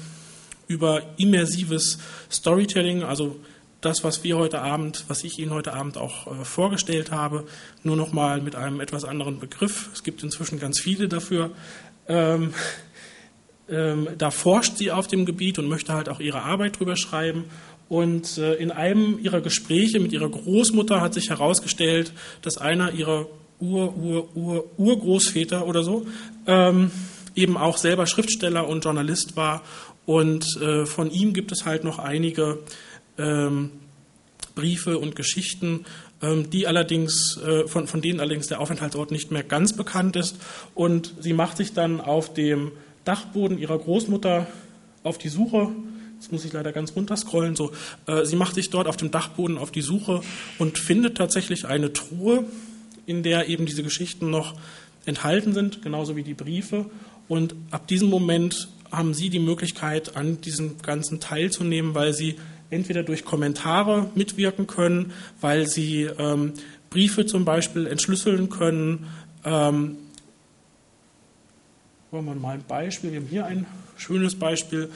über immersives Storytelling, also das, was wir heute Abend, was ich Ihnen heute Abend auch äh, vorgestellt habe, nur noch mal mit einem etwas anderen Begriff. Es gibt inzwischen ganz viele dafür. Ähm, ähm, da forscht sie auf dem Gebiet und möchte halt auch ihre Arbeit drüber schreiben. Und äh, in einem ihrer Gespräche mit ihrer Großmutter hat sich herausgestellt, dass einer ihrer Ur, Ur, Ur, Urgroßväter oder so ähm, eben auch selber Schriftsteller und Journalist war. Und äh, von ihm gibt es halt noch einige ähm, Briefe und Geschichten, ähm, die allerdings, äh, von, von denen allerdings der Aufenthaltsort nicht mehr ganz bekannt ist. Und sie macht sich dann auf dem Dachboden ihrer Großmutter auf die Suche. Jetzt muss ich leider ganz runterscrollen. So, äh, sie macht sich dort auf dem Dachboden auf die Suche und findet tatsächlich eine Truhe, in der eben diese Geschichten noch enthalten sind, genauso wie die Briefe. Und ab diesem Moment haben Sie die Möglichkeit, an diesem Ganzen teilzunehmen, weil Sie entweder durch Kommentare mitwirken können, weil sie ähm, Briefe zum Beispiel entschlüsseln können. Ähm, wollen wir mal ein Beispiel. Wir haben hier ein schönes Beispiel.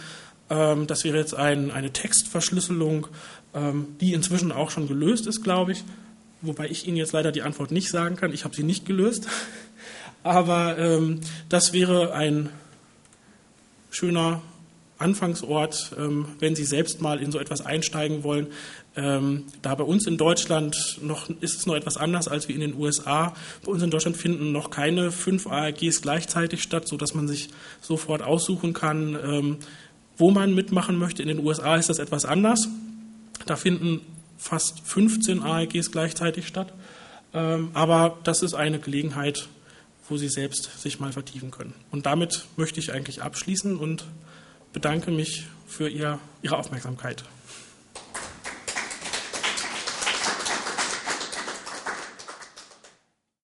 Ähm, das wäre jetzt ein, eine Textverschlüsselung, ähm, die inzwischen auch schon gelöst ist, glaube ich. Wobei ich Ihnen jetzt leider die Antwort nicht sagen kann. Ich habe sie nicht gelöst. Aber ähm, das wäre ein schöner Anfangsort, ähm, wenn Sie selbst mal in so etwas einsteigen wollen. Ähm, da bei uns in Deutschland noch ist es noch etwas anders als wie in den USA. Bei uns in Deutschland finden noch keine fünf ARGs gleichzeitig statt, sodass man sich sofort aussuchen kann, ähm, wo man mitmachen möchte. In den USA ist das etwas anders. Da finden fast 15 ARGs gleichzeitig statt. aber das ist eine Gelegenheit, wo Sie selbst sich mal vertiefen können. Und damit möchte ich eigentlich abschließen und bedanke mich für ihr, Ihre Aufmerksamkeit.